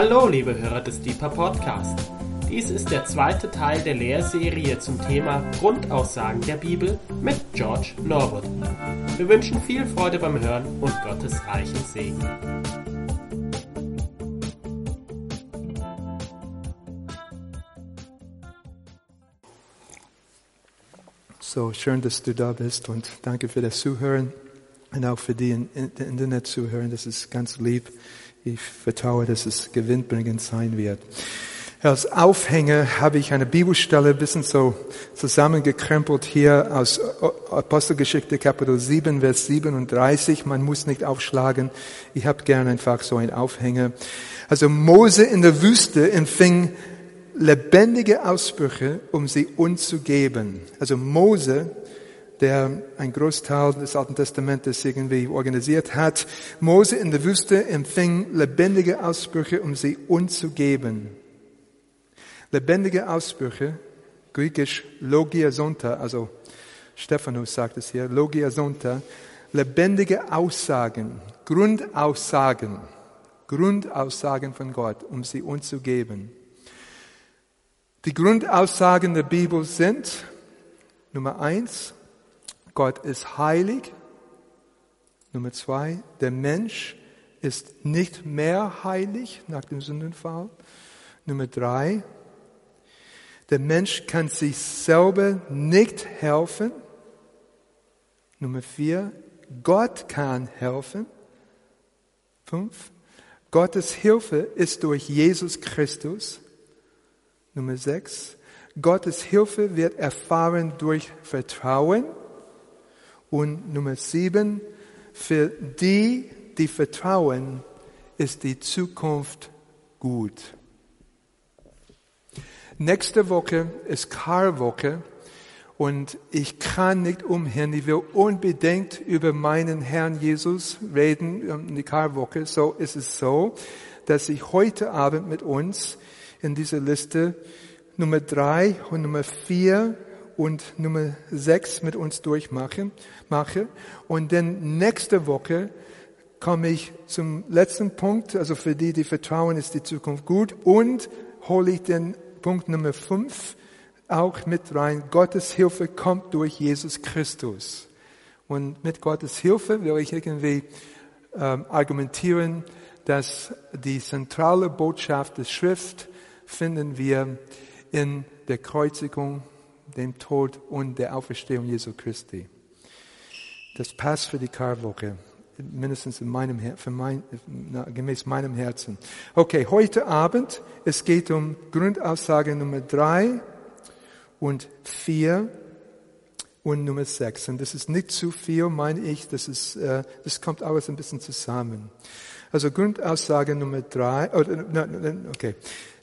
Hallo, liebe Hörer des Deeper Podcast. Dies ist der zweite Teil der Lehrserie zum Thema Grundaussagen der Bibel mit George Norwood. Wir wünschen viel Freude beim Hören und Gottes reichen Segen. So schön, dass du da bist und danke für das Zuhören und auch für die in, Internet zuhören. Das ist ganz lieb. Ich vertraue, dass es gewinnbringend sein wird. Als Aufhänger habe ich eine Bibelstelle ein bisschen so zusammengekrempelt hier aus Apostelgeschichte Kapitel 7, Vers 37. Man muss nicht aufschlagen. Ich habe gerne einfach so einen Aufhänger. Also Mose in der Wüste empfing lebendige Ausbrüche, um sie uns zu geben. Also Mose, der ein Großteil des Alten Testamentes irgendwie organisiert hat, Mose in der Wüste empfing lebendige Ausbrüche, um sie uns zu geben. Lebendige Ausbrüche, griechisch Logiasonta, also Stephanus sagt es hier, Logiasonta, lebendige Aussagen, Grundaussagen, Grundaussagen von Gott, um sie uns zu geben. Die Grundaussagen der Bibel sind, Nummer eins, Gott ist heilig. Nummer zwei, der Mensch ist nicht mehr heilig nach dem Sündenfall. Nummer drei, der Mensch kann sich selber nicht helfen. Nummer vier, Gott kann helfen. Fünf, Gottes Hilfe ist durch Jesus Christus. Nummer sechs, Gottes Hilfe wird erfahren durch Vertrauen. Und Nummer sieben, für die, die vertrauen, ist die Zukunft gut. Nächste Woche ist Karwoche und ich kann nicht umhin, ich will unbedingt über meinen Herrn Jesus reden, die Karwoche. So ist es so, dass ich heute Abend mit uns in dieser Liste Nummer drei und Nummer vier und Nummer sechs mit uns durchmachen, mache. Und dann nächste Woche komme ich zum letzten Punkt, also für die, die vertrauen, ist die Zukunft gut und hole ich den Punkt Nummer fünf auch mit rein. Gottes Hilfe kommt durch Jesus Christus. Und mit Gottes Hilfe will ich irgendwie ähm, argumentieren, dass die zentrale Botschaft der Schrift finden wir in der Kreuzigung, dem Tod und der Auferstehung Jesu Christi. Das passt für die Karwoche, mindestens in meinem, für mein, gemäß meinem Herzen. Okay, heute Abend, es geht um Grundaussage Nummer drei und vier und Nummer sechs. Und das ist nicht zu viel, meine ich, das ist, äh, das kommt alles ein bisschen zusammen. Also Grundaussage Nummer drei, oder, okay.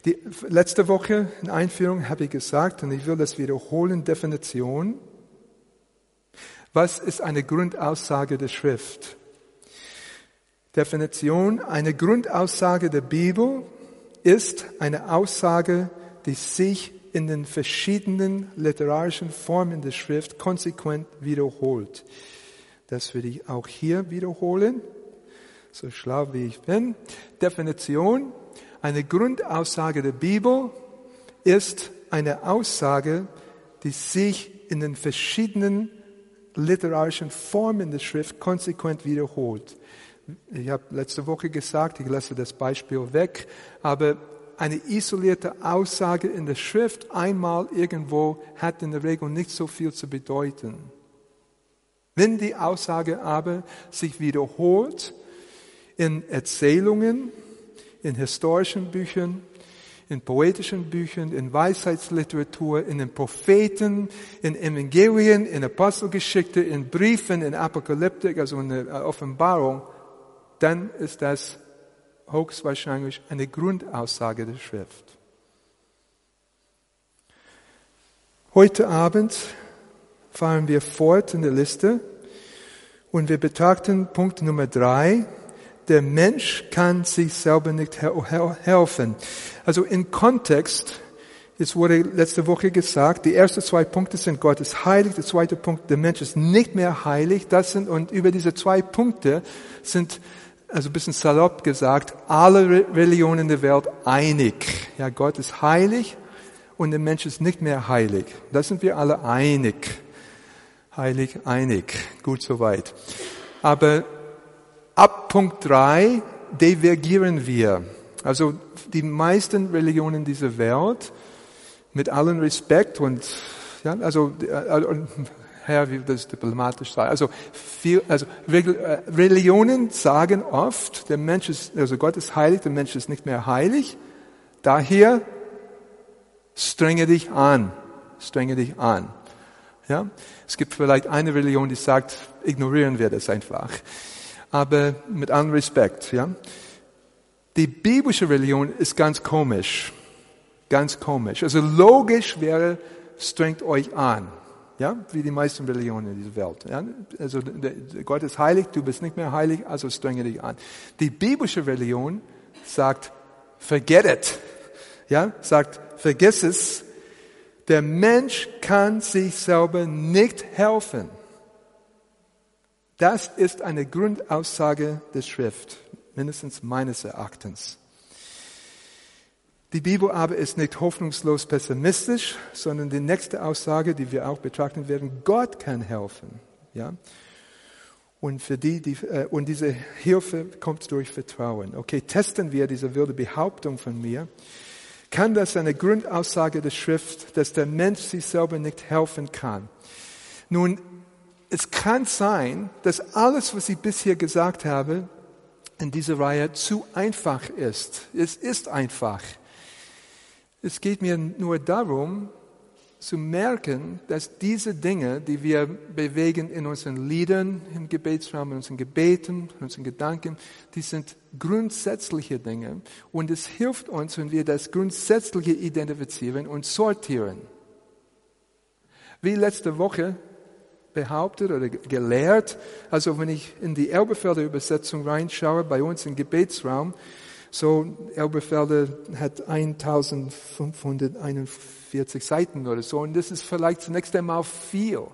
Die letzte Woche in Einführung habe ich gesagt, und ich will das wiederholen, Definition. Was ist eine Grundaussage der Schrift? Definition, eine Grundaussage der Bibel ist eine Aussage, die sich in den verschiedenen literarischen Formen der Schrift konsequent wiederholt. Das würde ich auch hier wiederholen, so schlau wie ich bin. Definition, eine Grundaussage der Bibel ist eine Aussage, die sich in den verschiedenen literarischen Formen der Schrift konsequent wiederholt. Ich habe letzte Woche gesagt, ich lasse das Beispiel weg, aber eine isolierte Aussage in der Schrift einmal irgendwo hat in der Regel nicht so viel zu bedeuten. Wenn die Aussage aber sich wiederholt in Erzählungen, in historischen Büchern, in poetischen Büchern, in Weisheitsliteratur, in den Propheten, in Evangelien, in Apostelgeschichte, in Briefen, in Apokalyptik, also in der Offenbarung, dann ist das höchstwahrscheinlich eine Grundaussage der Schrift. Heute Abend fahren wir fort in der Liste und wir betrachten Punkt Nummer drei, der Mensch kann sich selber nicht helfen. Also im Kontext, es wurde letzte Woche gesagt, die ersten zwei Punkte sind Gott ist heilig, der zweite Punkt, der Mensch ist nicht mehr heilig. Das sind, und über diese zwei Punkte sind also ein bisschen salopp gesagt, alle Religionen der Welt einig. Ja, Gott ist heilig und der Mensch ist nicht mehr heilig. Da sind wir alle einig. Heilig, einig. Gut soweit. Aber ab Punkt drei divergieren wir. Also die meisten Religionen dieser Welt, mit allem Respekt und ja, also äh, Herr, wie das diplomatisch sei. Also, viel, also äh, Religionen sagen oft, der Mensch ist, also Gott ist heilig, der Mensch ist nicht mehr heilig. Daher strenge dich an, strenge dich an. Ja, es gibt vielleicht eine Religion, die sagt, ignorieren wir das einfach. Aber mit allem Respekt, ja. Die biblische Religion ist ganz komisch. Ganz komisch. Also logisch wäre, strengt euch an. Ja, wie die meisten Religionen in dieser Welt. Ja, also Gott ist heilig, du bist nicht mehr heilig, also strenge dich an. Die biblische Religion sagt, forget it. Ja, sagt, vergiss es. Der Mensch kann sich selber nicht helfen. Das ist eine Grundaussage der Schrift, mindestens meines Erachtens. Die Bibel aber ist nicht hoffnungslos pessimistisch, sondern die nächste Aussage, die wir auch betrachten werden, Gott kann helfen. Ja? Und, für die, die, äh, und diese Hilfe kommt durch Vertrauen. Okay, testen wir diese wilde Behauptung von mir. Kann das eine Grundaussage der Schrift, dass der Mensch sich selber nicht helfen kann? Nun, es kann sein, dass alles, was ich bisher gesagt habe, in dieser Reihe zu einfach ist. Es ist einfach. Es geht mir nur darum, zu merken, dass diese Dinge, die wir bewegen in unseren Liedern, im Gebetsraum, in unseren Gebeten, in unseren Gedanken, die sind grundsätzliche Dinge. Und es hilft uns, wenn wir das Grundsätzliche identifizieren und sortieren. Wie letzte Woche behauptet oder gelehrt, also wenn ich in die Elbefelder Übersetzung reinschaue, bei uns im Gebetsraum, so, Elberfelder hat 1541 Seiten oder so. Und das ist vielleicht zunächst einmal viel.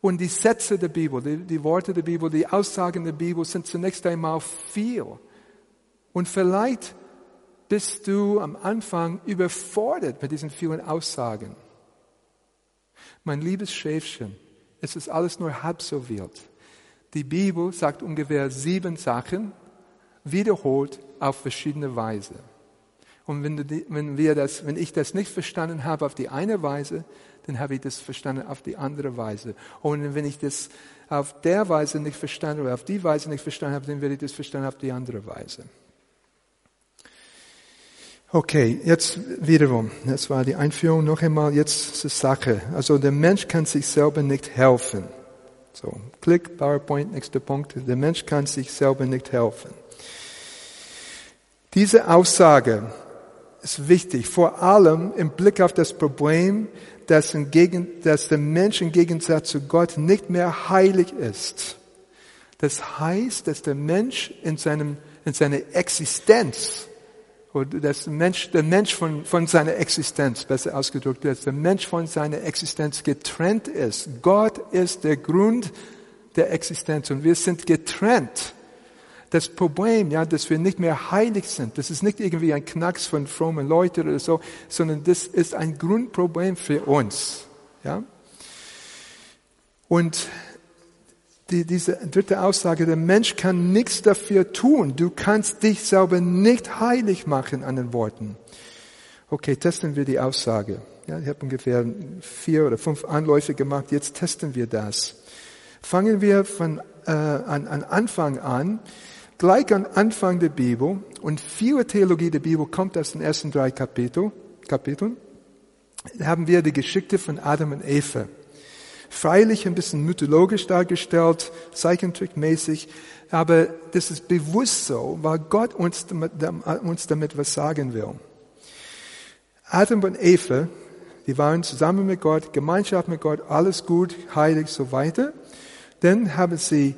Und die Sätze der Bibel, die, die Worte der Bibel, die Aussagen der Bibel sind zunächst einmal viel. Und vielleicht bist du am Anfang überfordert mit diesen vielen Aussagen. Mein liebes Schäfchen, es ist alles nur halb so wild. Die Bibel sagt ungefähr sieben Sachen, wiederholt auf verschiedene Weise. Und wenn, du, wenn, wir das, wenn ich das nicht verstanden habe auf die eine Weise, dann habe ich das verstanden auf die andere Weise. Und wenn ich das auf der Weise nicht verstanden oder auf die Weise nicht verstanden habe, dann werde ich das verstanden auf die andere Weise. Okay, jetzt wiederum. Das war die Einführung. Noch einmal jetzt zur Sache. Also der Mensch kann sich selber nicht helfen. So, Klick, PowerPoint, nächster Punkt. Der Mensch kann sich selber nicht helfen. Diese Aussage ist wichtig, vor allem im Blick auf das Problem, dass, Gegen, dass der Mensch im Gegensatz zu Gott nicht mehr heilig ist. Das heißt, dass der Mensch in, seinem, in seiner Existenz, oder das Mensch, der Mensch von, von seiner Existenz, besser ausgedrückt, dass der Mensch von seiner Existenz getrennt ist. Gott ist der Grund der Existenz und wir sind getrennt das Problem, ja, dass wir nicht mehr heilig sind, das ist nicht irgendwie ein Knacks von frommen Leuten oder so, sondern das ist ein Grundproblem für uns, ja. Und die, diese dritte Aussage, der Mensch kann nichts dafür tun. Du kannst dich selber nicht heilig machen an den Worten. Okay, testen wir die Aussage. Ja, ich habe ungefähr vier oder fünf Anläufe gemacht. Jetzt testen wir das. Fangen wir von äh, an, an Anfang an gleich am Anfang der Bibel und viele Theologie der Bibel kommt aus den ersten drei Kapitel, Kapiteln, haben wir die Geschichte von Adam und Eva. Freilich ein bisschen mythologisch dargestellt, Zeichentrickmäßig, aber das ist bewusst so, weil Gott uns damit, uns damit was sagen will. Adam und Eva, die waren zusammen mit Gott, Gemeinschaft mit Gott, alles gut, heilig, so weiter. Dann haben sie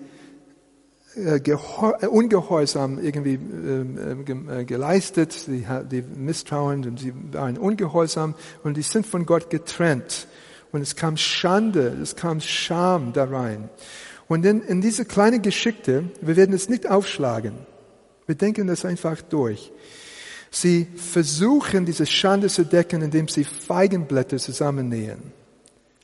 äh, äh, ungehorsam irgendwie ähm, äh, geleistet, die, die misstrauend und sie waren ungehorsam und die sind von Gott getrennt. Und es kam Schande, es kam Scham da rein. Und in, in diese kleine Geschichte, wir werden es nicht aufschlagen. Wir denken das einfach durch. Sie versuchen, diese Schande zu decken, indem sie Feigenblätter zusammennähen.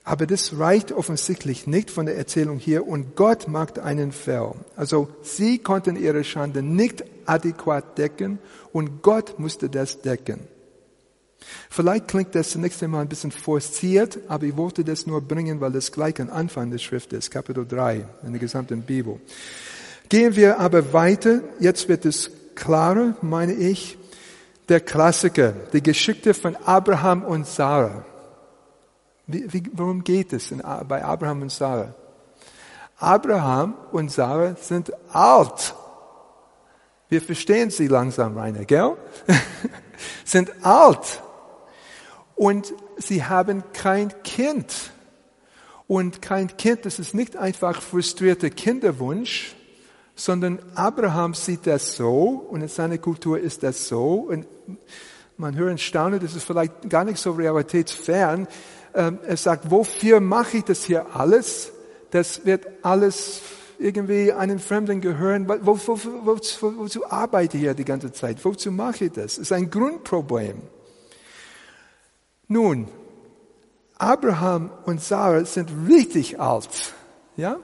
Aber das reicht offensichtlich nicht von der Erzählung hier und Gott macht einen Fell. Also sie konnten ihre Schande nicht adäquat decken und Gott musste das decken. Vielleicht klingt das zunächst einmal ein bisschen forciert, aber ich wollte das nur bringen, weil das gleich am Anfang der Schrift ist, Kapitel 3 in der gesamten Bibel. Gehen wir aber weiter. Jetzt wird es klarer, meine ich. Der Klassiker, die Geschichte von Abraham und Sarah. Wie, wie, worum geht es in, bei Abraham und Sarah? Abraham und Sarah sind alt. Wir verstehen sie langsam, Rainer, gell? sind alt. Und sie haben kein Kind. Und kein Kind, das ist nicht einfach frustrierter Kinderwunsch, sondern Abraham sieht das so und in seiner Kultur ist das so. Und man hört und staunen, das ist vielleicht gar nicht so realitätsfern. Ähm, er sagt, wofür mache ich das hier alles? Das wird alles irgendwie einem Fremden gehören. Wo, wo, wo, wozu arbeite ich hier die ganze Zeit? Wozu mache ich das? Das ist ein Grundproblem. Nun, Abraham und Sarah sind richtig alt, ja?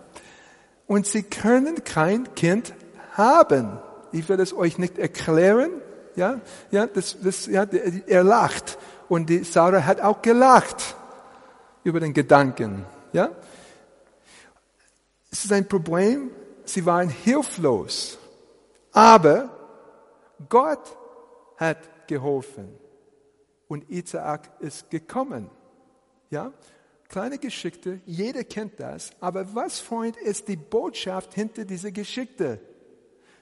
Und sie können kein Kind haben. Ich werde es euch nicht erklären, ja? Ja, das, das, ja, er lacht. Und die Sarah hat auch gelacht über den Gedanken. Ja? Es ist ein Problem, sie waren hilflos. Aber Gott hat geholfen. Und Isaac ist gekommen. Ja? Kleine Geschichte, jeder kennt das. Aber was, Freund, ist die Botschaft hinter dieser Geschichte?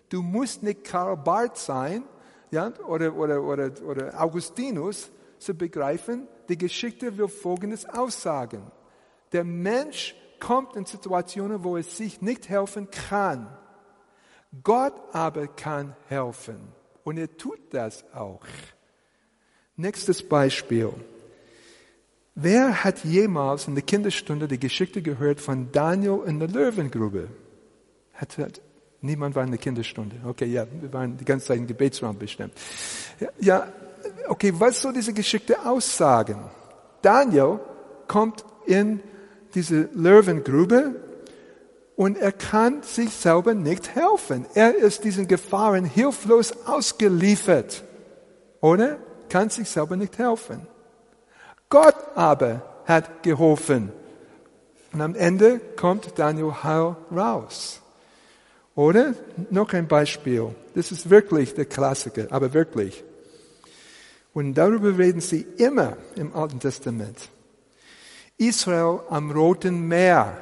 Du musst nicht Karl Barth sein, ja, oder, oder, oder, oder Augustinus, zu begreifen, die Geschichte will Folgendes aussagen. Der Mensch kommt in Situationen, wo er sich nicht helfen kann. Gott aber kann helfen. Und er tut das auch. Nächstes Beispiel. Wer hat jemals in der Kinderstunde die Geschichte gehört von Daniel in der Löwengrube? Hat, hat, niemand war in der Kinderstunde. Okay, ja, wir waren die ganze Zeit im Gebetsraum bestimmt. Ja, okay, was soll diese Geschichte aussagen? Daniel kommt in diese Löwengrube und er kann sich selber nicht helfen. Er ist diesen Gefahren hilflos ausgeliefert. Oder? Kann sich selber nicht helfen. Gott aber hat geholfen. Und am Ende kommt Daniel heil raus. Oder? Noch ein Beispiel. Das ist wirklich der Klassiker, aber wirklich. Und darüber reden sie immer im Alten Testament. Israel am Roten Meer.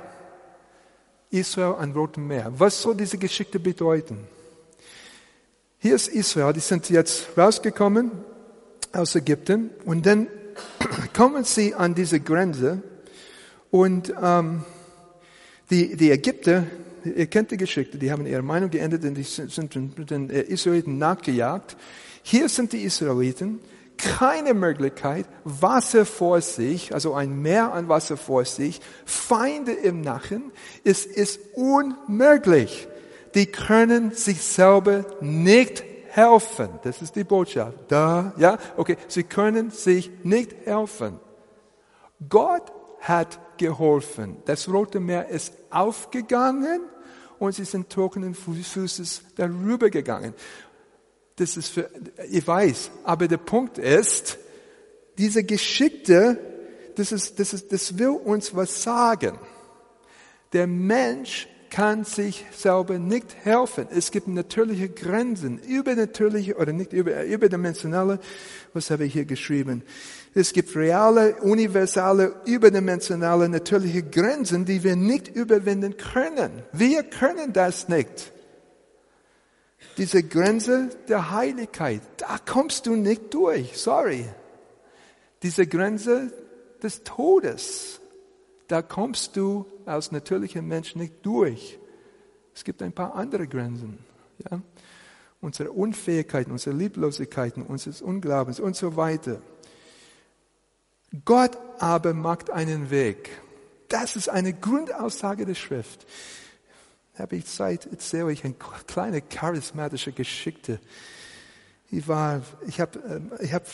Israel am Roten Meer. Was soll diese Geschichte bedeuten? Hier ist Israel, die sind jetzt rausgekommen aus Ägypten und dann kommen sie an diese Grenze und ähm, die, die Ägypter, ihr kennt die Geschichte, die haben ihre Meinung geändert und die sind den Israeliten nachgejagt. Hier sind die Israeliten, keine Möglichkeit, Wasser vor sich, also ein Meer an Wasser vor sich, Feinde im Nachen. Es ist unmöglich. Die können sich selber nicht helfen. Das ist die Botschaft. Da, ja, okay. Sie können sich nicht helfen. Gott hat geholfen. Das Rote Meer ist aufgegangen und sie sind trockenen Fußes darüber gegangen das ist für, ich weiß, aber der Punkt ist, diese Geschichte, das ist, das ist, das will uns was sagen. Der Mensch kann sich selber nicht helfen. Es gibt natürliche Grenzen, übernatürliche oder nicht über, überdimensionale, was habe ich hier geschrieben? Es gibt reale, universale, überdimensionale, natürliche Grenzen, die wir nicht überwinden können. Wir können das nicht diese Grenze der Heiligkeit. Da kommst du nicht durch. Sorry. Diese Grenze des Todes. Da kommst du als natürlicher Mensch nicht durch. Es gibt ein paar andere Grenzen. Ja? Unsere Unfähigkeiten, unsere Lieblosigkeiten, unseres Unglaubens und so weiter. Gott aber macht einen Weg. Das ist eine Grundaussage der Schrift. habe ich Zeit, erzähle ich eine kleine charismatische Geschichte. Ich war, ich habe, ähm, ich habe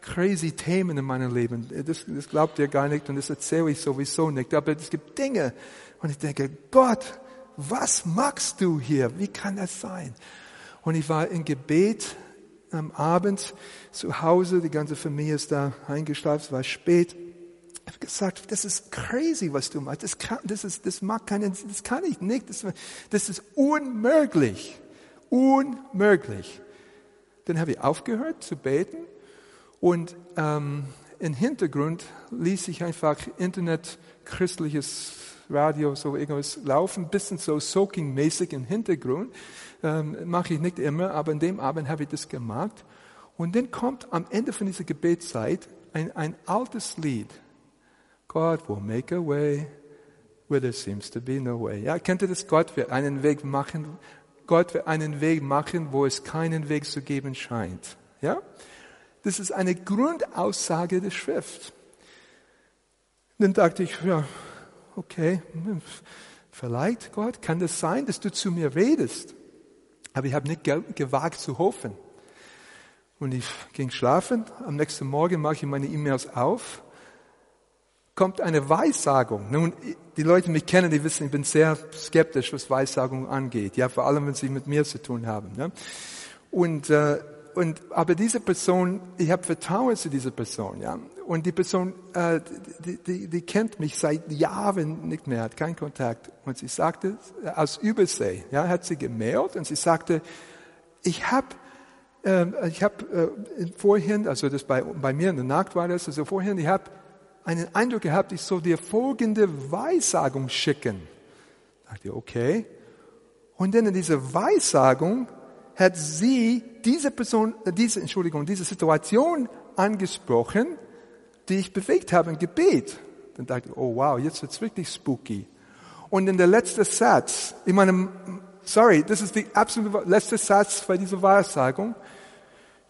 crazy Themen in meinem Leben. Das, das glaubt ihr gar nicht und das erzähle ich sowieso nicht. Aber es gibt Dinge und ich denke, Gott, was machst du hier? Wie kann das sein? Und ich war in Gebet am Abend zu Hause, die ganze Familie ist da eingeschlafen, es war spät. Ich habe gesagt, das ist crazy, was du machst. Das kann, das ist, das mag keinen, das kann ich nicht. Das, das ist unmöglich. Unmöglich. Dann habe ich aufgehört zu beten und ähm, im Hintergrund ließ ich einfach Internet christliches Radio so irgendwas laufen, bisschen so soaking-mäßig im Hintergrund. Ähm, Mache ich nicht immer, aber in dem Abend habe ich das gemacht. Und dann kommt am Ende von dieser Gebetszeit ein, ein altes Lied. God will make a way where there seems to be no way. Ja, kennt ihr das? Gott wird einen Weg machen. Gott wird einen Weg machen, wo es keinen Weg zu geben scheint. Ja? Das ist eine Grundaussage der Schrift. Dann dachte ich, ja, okay, vielleicht Gott, kann das sein, dass du zu mir redest? Aber ich habe nicht gewagt zu hoffen. Und ich ging schlafen. Am nächsten Morgen mache ich meine E-Mails auf kommt eine Weissagung. Nun, die Leute, die mich kennen, die wissen, ich bin sehr skeptisch, was Weissagung angeht. Ja, vor allem, wenn sie mit mir zu tun haben. Ja. Und, äh, und, aber diese Person, ich habe Vertrauen zu dieser Person. Ja. Und die Person, äh, die, die, die kennt mich seit Jahren nicht mehr, hat keinen Kontakt. Und sie sagte, aus Übersee, ja, hat sie gemeldet und sie sagte, ich habe äh, ich habe äh, vorhin, also das bei, bei mir in der Nacht war das, also vorhin, ich habe einen Eindruck gehabt, ich soll dir folgende Weissagung schicken. Ich dachte, okay. Und dann in dieser Weissagung hat sie diese Person, äh, diese, Entschuldigung, diese Situation angesprochen, die ich bewegt habe im Gebet. Dann dachte ich, oh wow, jetzt wird's wirklich spooky. Und in der letzte Satz, ich meine, sorry, das ist der absolute letzte Satz bei dieser Weissagung.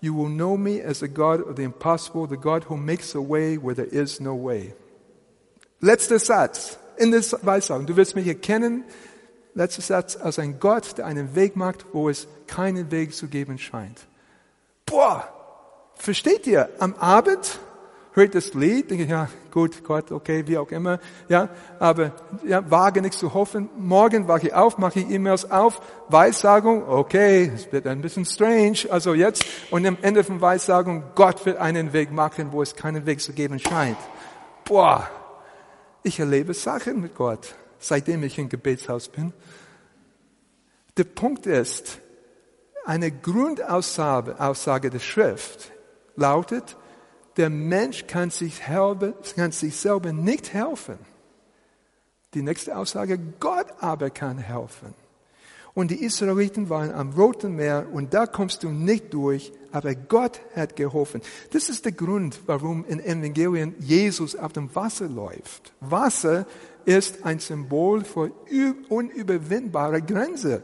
You will know me as the God of the impossible, the God who makes a way where there is no way. Letzter Satz in der Weissagung. Du wirst mich erkennen, letzter Satz, als ein Gott, der einen Weg macht, wo es keinen Weg zu geben scheint. Boah, versteht ihr? Am Abend hört das Lied, denke ja, gut, Gott, okay, wie auch immer, ja, aber, ja, wage nichts zu hoffen. Morgen wache ich auf, mache ich E-Mails auf, Weissagung, okay, es wird ein bisschen strange, also jetzt, und am Ende von Weissagung, Gott wird einen Weg machen, wo es keinen Weg zu geben scheint. Boah, ich erlebe Sachen mit Gott, seitdem ich im Gebetshaus bin. Der Punkt ist, eine Grundaussage Aussage der Schrift lautet, der Mensch kann sich, helfen, kann sich selber nicht helfen. Die nächste Aussage, Gott aber kann helfen. Und die Israeliten waren am Roten Meer und da kommst du nicht durch, aber Gott hat geholfen. Das ist der Grund, warum in Evangelien Jesus auf dem Wasser läuft. Wasser ist ein Symbol für unüberwindbare Grenze.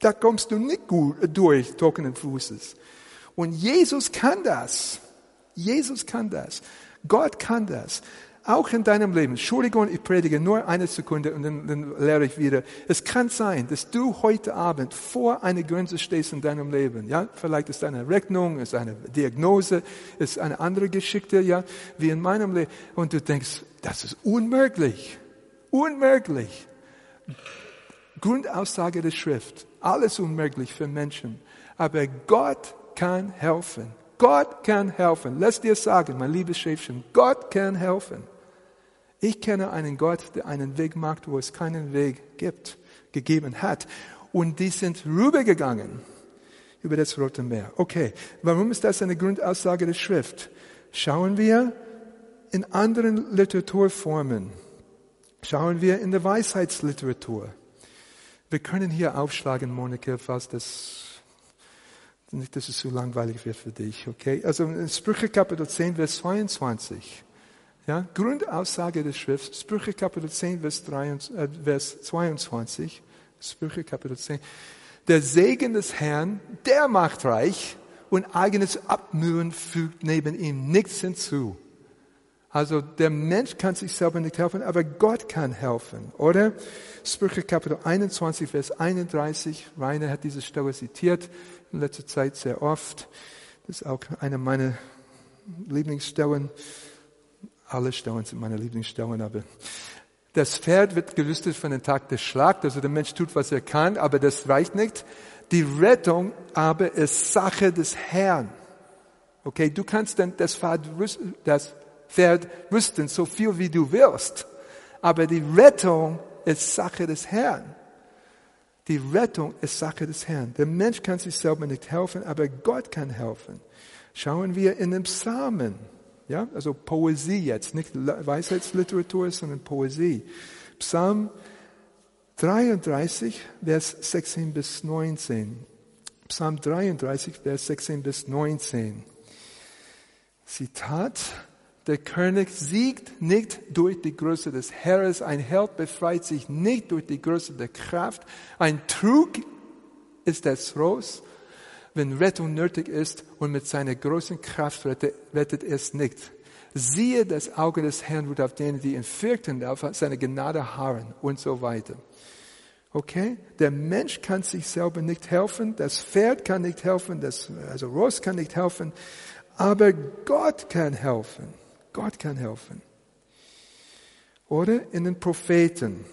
Da kommst du nicht gut durch, trockenen Fußes. Und Jesus kann das. Jesus kann das. Gott kann das. Auch in deinem Leben. Entschuldigung, ich predige nur eine Sekunde und dann, dann lehre ich wieder. Es kann sein, dass du heute Abend vor einer Grenze stehst in deinem Leben. Ja, vielleicht ist eine Rechnung, ist eine Diagnose, ist eine andere Geschichte, ja, wie in meinem Leben. Und du denkst, das ist unmöglich. Unmöglich. Grundaussage der Schrift. Alles unmöglich für Menschen. Aber Gott kann helfen. Gott kann helfen. Lass dir sagen, mein liebes Schäfchen, Gott kann helfen. Ich kenne einen Gott, der einen Weg macht, wo es keinen Weg gibt, gegeben hat. Und die sind rübergegangen über das Rote Meer. Okay, warum ist das eine Grundaussage der Schrift? Schauen wir in anderen Literaturformen. Schauen wir in der Weisheitsliteratur. Wir können hier aufschlagen, Monika, falls das nicht, dass es zu langweilig wird für dich, okay? Also in Sprüche Kapitel 10, Vers 22. Ja, Grundaussage der Schrift, Sprüche Kapitel 10, Vers, 23, äh, Vers 22. Sprüche Kapitel 10. Der Segen des Herrn, der macht reich und eigenes Abmühen fügt neben ihm nichts hinzu. Also der Mensch kann sich selber nicht helfen, aber Gott kann helfen, oder? Sprüche Kapitel 21, Vers 31. Rainer hat diese Stelle zitiert in letzter Zeit sehr oft. Das ist auch eine meiner Lieblingsstellen. Alle Stellen sind meine Lieblingsstellen, aber das Pferd wird gelüstet von dem Tag des Schlags, also der Mensch tut, was er kann, aber das reicht nicht. Die Rettung aber ist Sache des Herrn. Okay, du kannst dann das Pferd, das Rüsten, so viel wie du willst. Aber die Rettung ist Sache des Herrn. Die Rettung ist Sache des Herrn. Der Mensch kann sich selber nicht helfen, aber Gott kann helfen. Schauen wir in den Psalmen. Ja, also Poesie jetzt, nicht Weisheitsliteratur, sondern Poesie. Psalm 33, Vers 16 bis 19. Psalm 33, Vers 16 bis 19. Zitat, der König siegt nicht durch die Größe des Heeres. Ein Held befreit sich nicht durch die Größe der Kraft. Ein Trug ist das Ross, wenn Rettung nötig ist und mit seiner großen Kraft rettet, rettet es nicht. Siehe, das Auge des Herrn ruht auf denen, die ihn fürchten, auf seine Gnade harren und so weiter. Okay? Der Mensch kann sich selber nicht helfen, das Pferd kann nicht helfen, das, also Ross kann nicht helfen, aber Gott kann helfen. Gott kann helfen. Oder in den Propheten.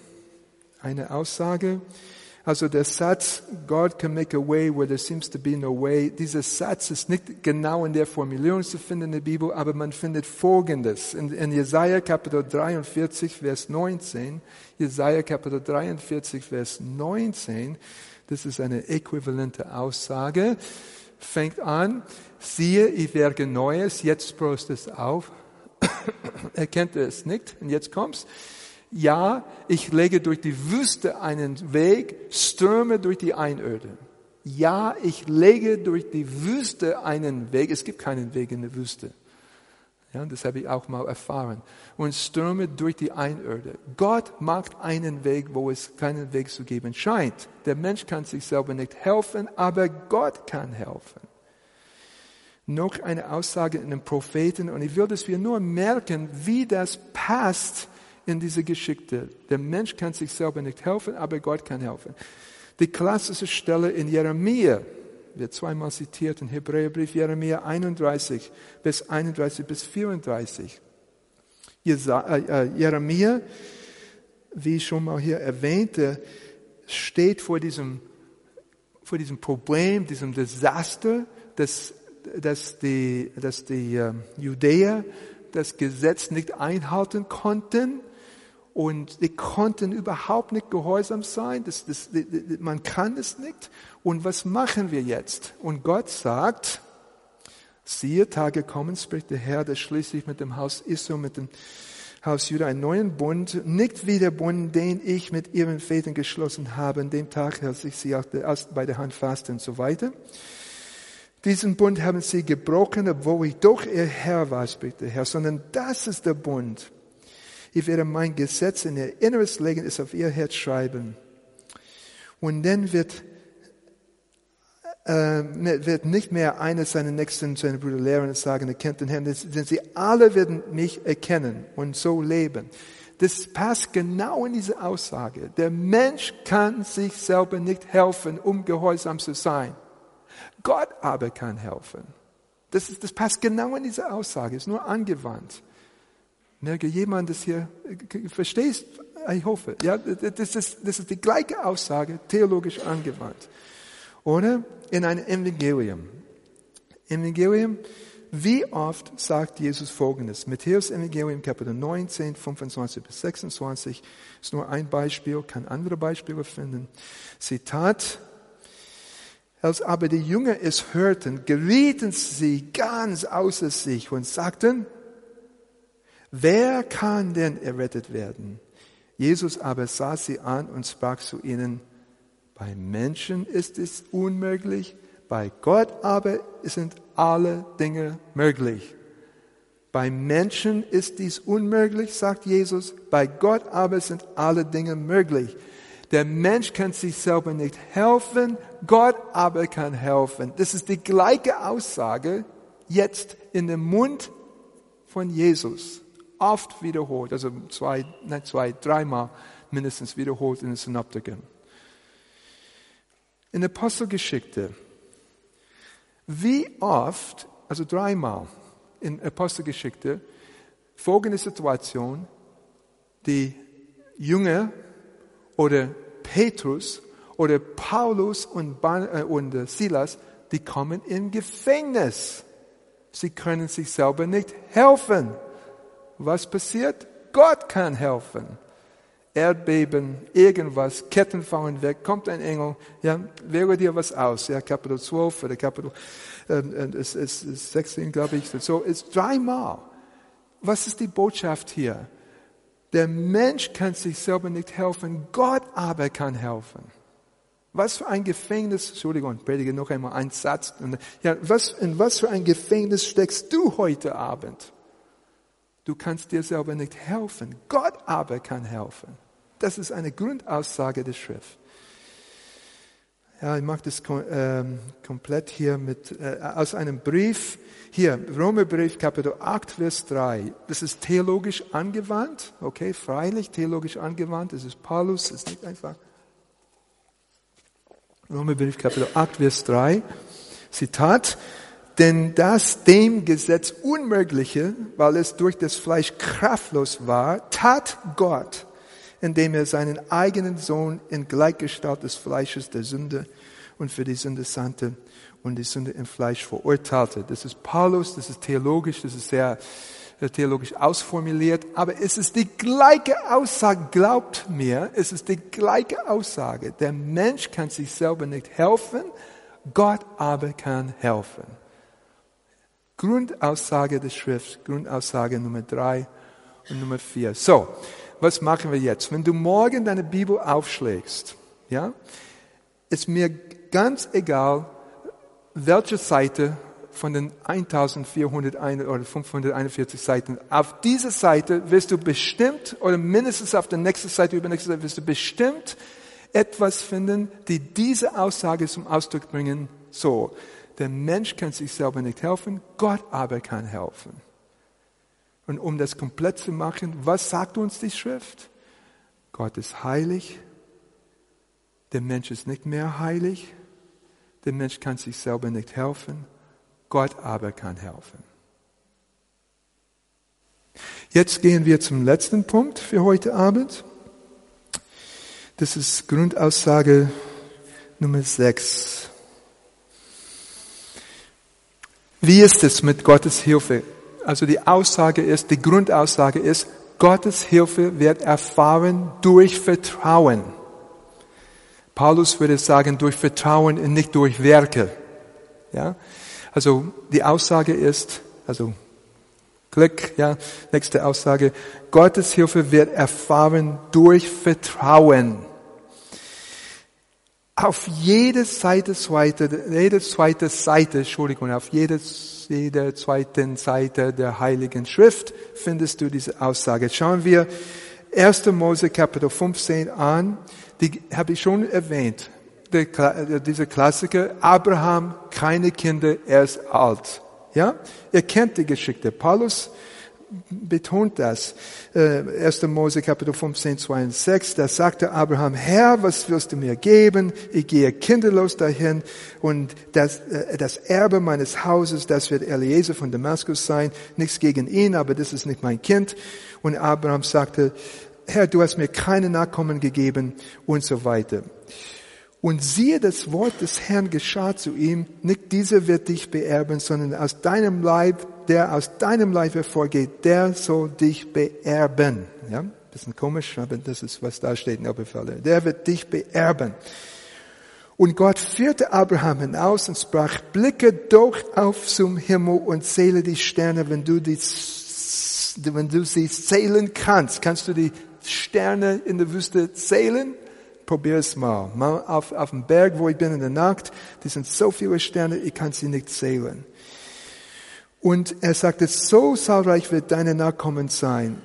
Eine Aussage, also der Satz, God can make a way where there seems to be no way, dieser Satz ist nicht genau in der Formulierung zu finden in der Bibel, aber man findet Folgendes. In, in Jesaja Kapitel 43, Vers 19, Jesaja Kapitel 43, Vers 19, das ist eine äquivalente Aussage, fängt an, siehe, ich werde Neues, jetzt brust es auf, Erkennt er es nicht? Und jetzt kommt's. Ja, ich lege durch die Wüste einen Weg, stürme durch die Einöde. Ja, ich lege durch die Wüste einen Weg. Es gibt keinen Weg in der Wüste. Ja, das habe ich auch mal erfahren. Und stürme durch die Einöde. Gott macht einen Weg, wo es keinen Weg zu geben scheint. Der Mensch kann sich selber nicht helfen, aber Gott kann helfen noch eine Aussage in den Propheten und ich will, dass wir nur merken, wie das passt in diese Geschichte. Der Mensch kann sich selber nicht helfen, aber Gott kann helfen. Die klassische Stelle in Jeremia wird zweimal zitiert in Hebräerbrief Jeremia 31 bis 31 bis 34. Äh, äh, Jeremia, wie ich schon mal hier erwähnte, steht vor diesem, vor diesem Problem, diesem Desaster, das dass die, dass die äh, Judäer das Gesetz nicht einhalten konnten und die konnten überhaupt nicht gehorsam sein. Das, das, man kann es nicht. Und was machen wir jetzt? Und Gott sagt, siehe, Tage kommen, spricht der Herr, der schließlich mit dem Haus Israel, mit dem Haus Judah einen neuen Bund, nicht wie der Bund, den ich mit ihren Vätern geschlossen habe, an dem Tag, als ich sie bei der Hand fasste und so weiter. Diesen Bund haben sie gebrochen, obwohl ich doch ihr Herr war, spricht der Herr, sondern das ist der Bund. Ich werde mein Gesetz in ihr Inneres legen, es auf ihr Herz schreiben. Und dann wird, äh, wird nicht mehr einer seiner Nächsten, seine Brüder lehren und sagen, er kennt den Herrn, denn sie alle werden mich erkennen und so leben. Das passt genau in diese Aussage. Der Mensch kann sich selber nicht helfen, um gehorsam zu sein. Gott aber kann helfen. Das, ist, das passt genau in diese Aussage, ist nur angewandt. Merke jemand das hier, verstehst? Ich hoffe. Ja, das ist, das ist die gleiche Aussage, theologisch angewandt. Oder in einem Evangelium. Evangelium, wie oft sagt Jesus Folgendes? Matthäus Evangelium, Kapitel 19, 25 bis 26, ist nur ein Beispiel, kann andere Beispiele finden. Zitat, als aber die Jünger es hörten, gerieten sie ganz außer sich und sagten, wer kann denn errettet werden? Jesus aber sah sie an und sprach zu ihnen, bei Menschen ist es unmöglich, bei Gott aber sind alle Dinge möglich. Bei Menschen ist dies unmöglich, sagt Jesus, bei Gott aber sind alle Dinge möglich. Der Mensch kann sich selber nicht helfen, Gott aber kann helfen. Das ist die gleiche Aussage jetzt in dem Mund von Jesus. oft wiederholt, also zwei, nein, zwei, dreimal mindestens wiederholt in den Synoptikern. In der Apostelgeschichte, wie oft, also dreimal in Apostelgeschichte, folgende Situation, die Jünger oder Petrus oder Paulus und, äh, und Silas, die kommen in Gefängnis. Sie können sich selber nicht helfen. Was passiert? Gott kann helfen. Erdbeben, irgendwas, Ketten fallen weg, kommt ein Engel, ja, wähle dir was aus, ja, Kapitel 12 oder Kapitel, äh, es ist 16, glaube ich, so, ist dreimal. Was ist die Botschaft hier? Der Mensch kann sich selber nicht helfen, Gott aber kann helfen. Was für ein Gefängnis, Entschuldigung, predige noch einmal einen Satz. Ja, was, in was für ein Gefängnis steckst du heute Abend? Du kannst dir selber nicht helfen. Gott aber kann helfen. Das ist eine Grundaussage der Schrift. Ja, ich mache das ähm, komplett hier mit, äh, aus einem Brief, hier, Römerbrief, Kapitel 8, Vers 3. Das ist theologisch angewandt, okay, freilich theologisch angewandt. Das ist Paulus, das ist nicht einfach. Römerbrief, Kapitel 8, Vers 3. Zitat. Denn das dem Gesetz Unmögliche, weil es durch das Fleisch kraftlos war, tat Gott indem er seinen eigenen Sohn in Gleichgestalt des Fleisches der Sünde und für die Sünde sandte und die Sünde im Fleisch verurteilte. Das ist Paulus, das ist theologisch, das ist sehr äh, theologisch ausformuliert, aber es ist die gleiche Aussage, glaubt mir, es ist die gleiche Aussage. Der Mensch kann sich selber nicht helfen, Gott aber kann helfen. Grundaussage der Schrift, Grundaussage Nummer drei und Nummer vier. So, was machen wir jetzt? Wenn du morgen deine Bibel aufschlägst, ja, ist mir ganz egal, welche Seite von den 1401 oder 541 Seiten. Auf dieser Seite wirst du bestimmt, oder mindestens auf der nächsten Seite, übernächste Seite, wirst du bestimmt etwas finden, die diese Aussage zum Ausdruck bringen. So, der Mensch kann sich selber nicht helfen, Gott aber kann helfen. Und um das komplett zu machen, was sagt uns die Schrift? Gott ist heilig. Der Mensch ist nicht mehr heilig. Der Mensch kann sich selber nicht helfen. Gott aber kann helfen. Jetzt gehen wir zum letzten Punkt für heute Abend. Das ist Grundaussage Nummer 6. Wie ist es mit Gottes Hilfe? Also die Aussage ist, die Grundaussage ist, Gottes Hilfe wird erfahren durch Vertrauen. Paulus würde sagen, durch Vertrauen und nicht durch Werke. Ja? Also die Aussage ist, also Klick, ja, nächste Aussage, Gottes Hilfe wird erfahren durch Vertrauen. Auf jede Seite, zweite, jede zweite Seite, Entschuldigung, auf jede jeder zweiten Seite der Heiligen Schrift findest du diese Aussage. Schauen wir 1. Mose Kapitel 15 an. Die habe ich schon erwähnt. Der, dieser Klassiker, Abraham, keine Kinder, er ist alt. Ja? Ihr kennt die Geschichte. Paulus betont das. 1. Äh, Mose Kapitel 15, 2 und 6, da sagte Abraham, Herr, was wirst du mir geben? Ich gehe kinderlos dahin und das, äh, das Erbe meines Hauses, das wird Eliezer von Damaskus sein. Nichts gegen ihn, aber das ist nicht mein Kind. Und Abraham sagte, Herr, du hast mir keine Nachkommen gegeben und so weiter. Und siehe, das Wort des Herrn geschah zu ihm, nicht dieser wird dich beerben, sondern aus deinem Leib, der aus deinem Leib hervorgeht, der soll dich beerben. Ja, bisschen komisch, aber das ist, was da steht in der Befehle. Der wird dich beerben. Und Gott führte Abraham hinaus und sprach, blicke doch auf zum Himmel und zähle die Sterne, wenn du die, wenn du sie zählen kannst. Kannst du die Sterne in der Wüste zählen? probier es mal. Mal auf, auf dem Berg, wo ich bin in der Nacht, die sind so viele Sterne, ich kann sie nicht zählen. Und er sagte, so zahlreich wird deine Nachkommen sein.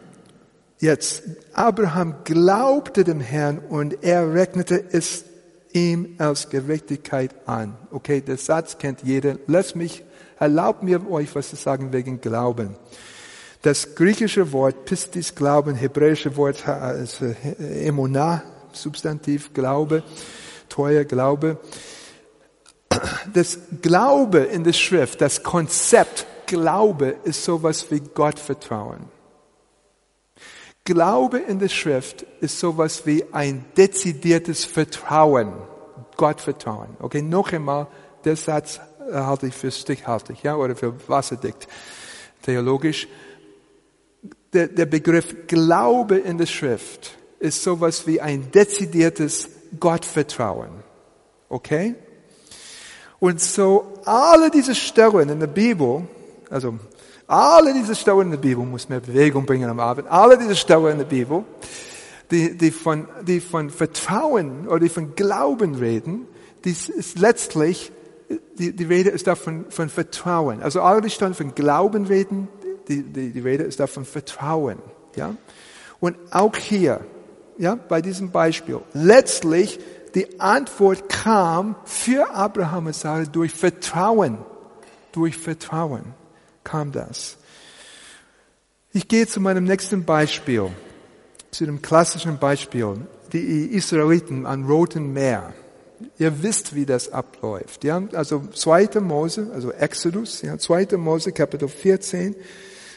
Jetzt, Abraham glaubte dem Herrn und er rechnete es ihm als Gerechtigkeit an. Okay, der Satz kennt jeder. Lass mich, erlaubt mir euch was zu sagen wegen Glauben. Das griechische Wort Pistis Glauben, hebräische Wort also Emunah, Substantiv Glaube, treuer Glaube. Das Glaube in der Schrift, das Konzept Glaube ist sowas wie Gottvertrauen. Glaube in der Schrift ist sowas wie ein dezidiertes Vertrauen, Gottvertrauen. Okay, noch einmal, der Satz halte ich für stichhaltig, ja, oder für wasserdicht, theologisch. Der, der Begriff Glaube in der Schrift ist sowas wie ein dezidiertes Gottvertrauen. Okay? Und so alle diese Stellen in der Bibel, also alle diese Stellen in der Bibel, muss mehr Bewegung bringen am Abend, alle diese Stellen in der Bibel, die, die, von, die von Vertrauen oder die von Glauben reden, die ist letztlich, die, die Rede ist davon von Vertrauen. Also alle die Stellen von Glauben reden, die, die, die Rede ist davon Vertrauen. Ja? Und auch hier, ja, bei diesem Beispiel, letztlich die Antwort kam für Abraham und Sarah durch Vertrauen. Durch Vertrauen kam das. Ich gehe zu meinem nächsten Beispiel, zu dem klassischen Beispiel, die Israeliten am Roten Meer. Ihr wisst, wie das abläuft. Ja? Also 2. Mose, also Exodus, ja? 2. Mose, Kapitel 14,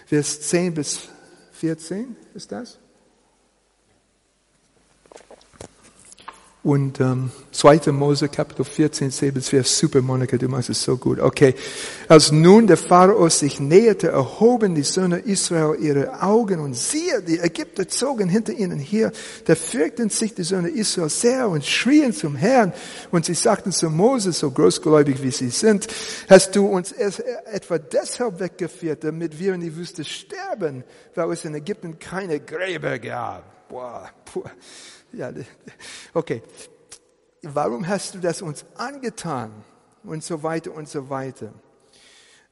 Vers 10 bis 14 ist das. Und ähm, 2. Mose Kapitel 14, 7, das wäre super, Monika, du machst es so gut. Okay. Als nun der Pharao sich näherte, erhoben die Söhne Israel ihre Augen und siehe, die Ägypter zogen hinter ihnen her. Da fürchten sich die Söhne Israel sehr und schrien zum Herrn. Und sie sagten zu Mose, so großgläubig wie sie sind, hast du uns etwa deshalb weggeführt, damit wir in die Wüste sterben, weil es in Ägypten keine Gräber gab. Boah, boah. Ja, okay. Warum hast du das uns angetan? Und so weiter und so weiter.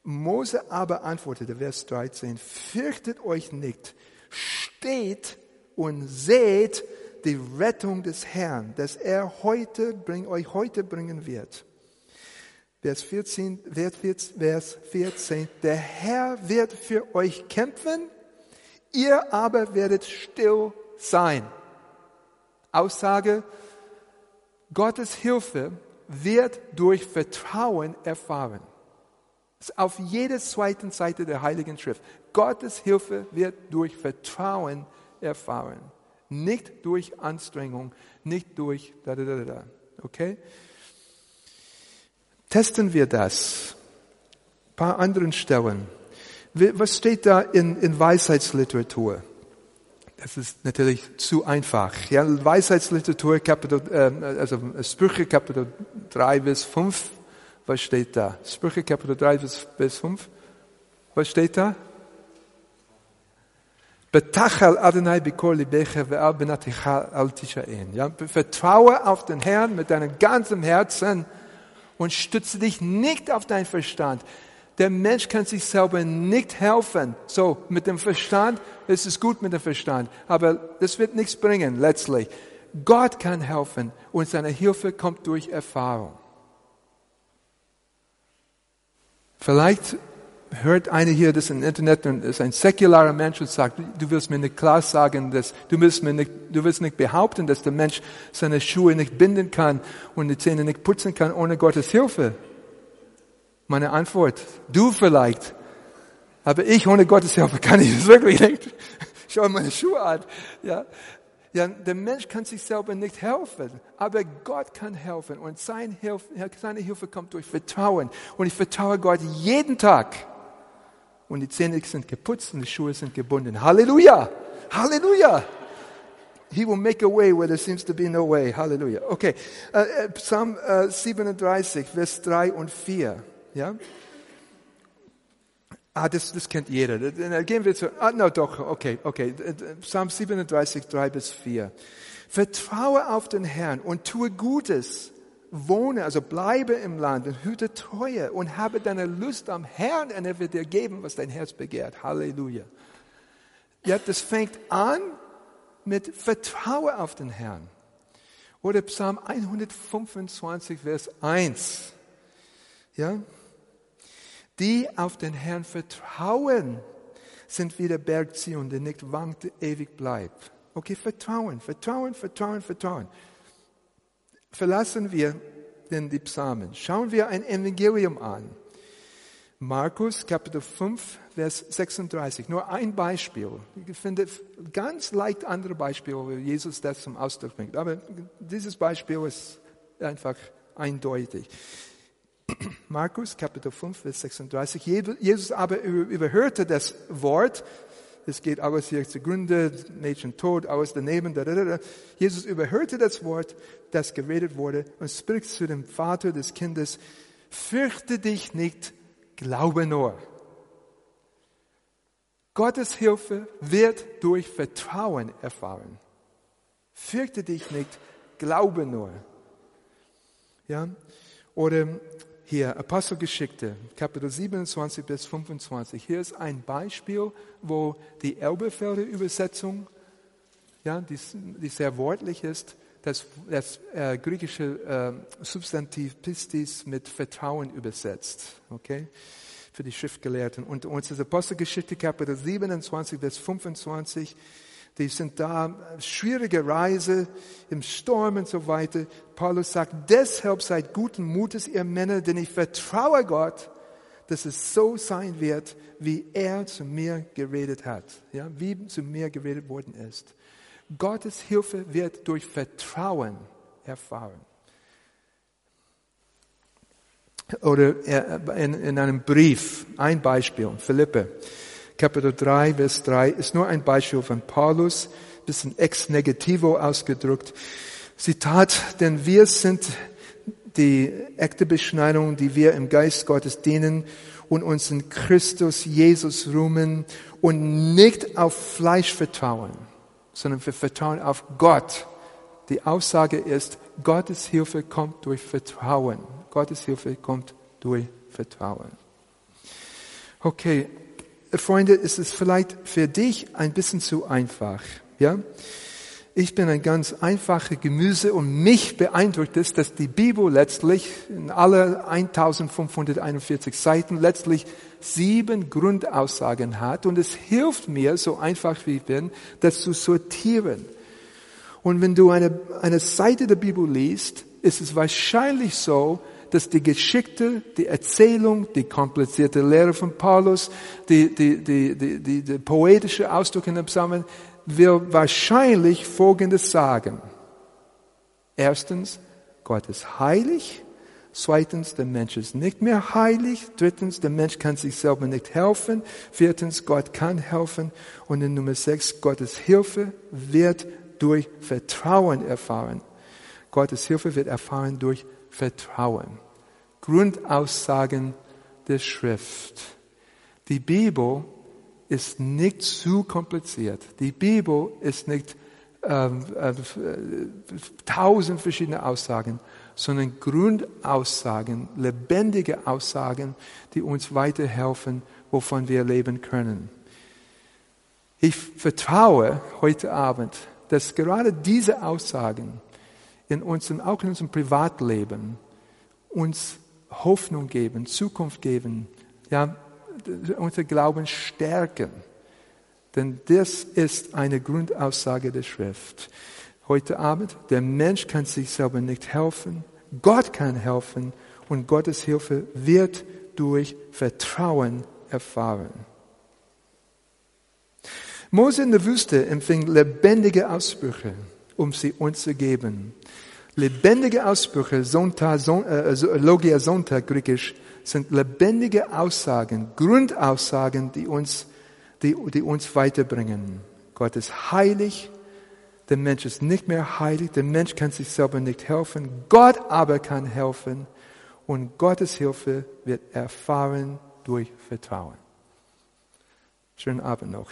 Mose aber antwortete, Vers 13, fürchtet euch nicht, steht und seht die Rettung des Herrn, dass er heute bring, euch heute bringen wird. Vers 14, Vers 14, der Herr wird für euch kämpfen, ihr aber werdet still sein. Aussage, Gottes Hilfe wird durch Vertrauen erfahren. Das ist auf jeder zweiten Seite der Heiligen Schrift. Gottes Hilfe wird durch Vertrauen erfahren. Nicht durch Anstrengung, nicht durch da, da, da, da. Okay? Testen wir das. Ein paar anderen Stellen. Was steht da in, in Weisheitsliteratur? Das ist natürlich zu einfach. Ja, Weisheitsliteratur, Kapitel, äh, also Sprüche, Kapitel 3 bis 5. Was steht da? Sprüche, Kapitel 3 bis, bis 5. Was steht da? Betachal Adonai bikol libecha ve'al benaticha al tishaen. Ja, vertraue auf den Herrn mit deinem ganzen Herzen und stütze dich nicht auf deinen Verstand. Der Mensch kann sich selber nicht helfen. So, mit dem Verstand, es ist gut mit dem Verstand, aber das wird nichts bringen, letztlich. Gott kann helfen und seine Hilfe kommt durch Erfahrung. Vielleicht hört einer hier das im Internet und ist ein säkularer Mensch und sagt, du willst mir nicht klar sagen, dass, du willst mir nicht, du willst nicht behaupten, dass der Mensch seine Schuhe nicht binden kann und die Zähne nicht putzen kann ohne Gottes Hilfe. Meine Antwort, du vielleicht. Aber ich ohne Gottes Hilfe kann ich das wirklich nicht. Schau meine Schuhe an. Ja. Ja, der Mensch kann sich selber nicht helfen, aber Gott kann helfen und seine Hilfe, seine Hilfe kommt durch Vertrauen. Und ich vertraue Gott jeden Tag. Und die Zähne sind geputzt und die Schuhe sind gebunden. Halleluja! Halleluja! He will make a way where there seems to be no way. Halleluja. Okay. Uh, Psalm uh, 37, Vers 3 und 4. Ja? Ah, das, das kennt jeder. Dann gehen wir zu, ah, no, doch, okay, okay. Psalm 37, 3 bis 4. Vertraue auf den Herrn und tue Gutes. Wohne, also bleibe im Land und hüte Treue und habe deine Lust am Herrn und er wird dir geben, was dein Herz begehrt. Halleluja. Ja, das fängt an mit Vertraue auf den Herrn. Oder Psalm 125, Vers 1. Ja, die auf den Herrn vertrauen, sind wie der Berg Zion, der nicht wankt, ewig bleibt. Okay, Vertrauen, Vertrauen, Vertrauen, Vertrauen. Verlassen wir denn die Psalmen. Schauen wir ein Evangelium an. Markus Kapitel 5, Vers 36. Nur ein Beispiel. Ich finde ganz leicht andere Beispiele, wo Jesus das zum Ausdruck bringt. Aber dieses Beispiel ist einfach eindeutig. Markus Kapitel 5, Vers 36. Jesus aber überhörte das Wort. Es geht alles hier zugrunde, Mädchen tot, alles daneben. Da, da, da. Jesus überhörte das Wort, das geredet wurde und spricht zu dem Vater des Kindes, fürchte dich nicht, glaube nur. Gottes Hilfe wird durch Vertrauen erfahren. Fürchte dich nicht, glaube nur. Ja? Oder hier, Apostelgeschichte, Kapitel 27 bis 25. Hier ist ein Beispiel, wo die Elbefelder Übersetzung, ja, die, die sehr wortlich ist, das, das äh, griechische äh, Substantiv Pistis mit Vertrauen übersetzt. Okay? Für die Schriftgelehrten. Und uns ist Apostelgeschichte Kapitel 27 bis 25 die sind da, schwierige Reise im Sturm und so weiter. Paulus sagt, deshalb seid guten Mutes, ihr Männer, denn ich vertraue Gott, dass es so sein wird, wie er zu mir geredet hat. Ja, wie zu mir geredet worden ist. Gottes Hilfe wird durch Vertrauen erfahren. Oder in, in einem Brief, ein Beispiel, Philippe. Kapitel 3, Vers 3 ist nur ein Beispiel von Paulus, bisschen ex negativo ausgedrückt. Zitat, denn wir sind die echte Beschneidung, die wir im Geist Gottes dienen und uns in Christus Jesus ruhen und nicht auf Fleisch vertrauen, sondern wir vertrauen auf Gott. Die Aussage ist, Gottes Hilfe kommt durch Vertrauen. Gottes Hilfe kommt durch Vertrauen. Okay, Freunde, ist es vielleicht für dich ein bisschen zu einfach. Ja? Ich bin ein ganz einfacher Gemüse und mich beeindruckt es, dass die Bibel letztlich in alle 1541 Seiten letztlich sieben Grundaussagen hat und es hilft mir, so einfach wie ich bin, das zu sortieren. Und wenn du eine, eine Seite der Bibel liest, ist es wahrscheinlich so, dass die Geschichte, die Erzählung, die komplizierte Lehre von Paulus, die, die, die, die, die, die poetische Ausdruck in den Psalmen, will wahrscheinlich Folgendes sagen. Erstens, Gott ist heilig. Zweitens, der Mensch ist nicht mehr heilig. Drittens, der Mensch kann sich selber nicht helfen. Viertens, Gott kann helfen. Und in Nummer sechs, Gottes Hilfe wird durch Vertrauen erfahren. Gottes Hilfe wird erfahren durch Vertrauen. Grundaussagen der Schrift. Die Bibel ist nicht zu kompliziert. Die Bibel ist nicht ähm, äh, tausend verschiedene Aussagen, sondern Grundaussagen, lebendige Aussagen, die uns weiterhelfen, wovon wir leben können. Ich vertraue heute Abend, dass gerade diese Aussagen in unserem, auch in unserem Privatleben uns Hoffnung geben, Zukunft geben, ja, unser Glauben stärken. Denn das ist eine Grundaussage der Schrift. Heute Abend, der Mensch kann sich selber nicht helfen, Gott kann helfen und Gottes Hilfe wird durch Vertrauen erfahren. Mose in der Wüste empfing lebendige Ausbrüche um sie uns zu geben. Lebendige Aussprüche, Sonntag, Son, äh, Logia Sonntag, griechisch, sind lebendige Aussagen, Grundaussagen, die uns, die, die uns weiterbringen. Gott ist heilig, der Mensch ist nicht mehr heilig, der Mensch kann sich selber nicht helfen, Gott aber kann helfen und Gottes Hilfe wird erfahren durch Vertrauen. Schönen Abend noch.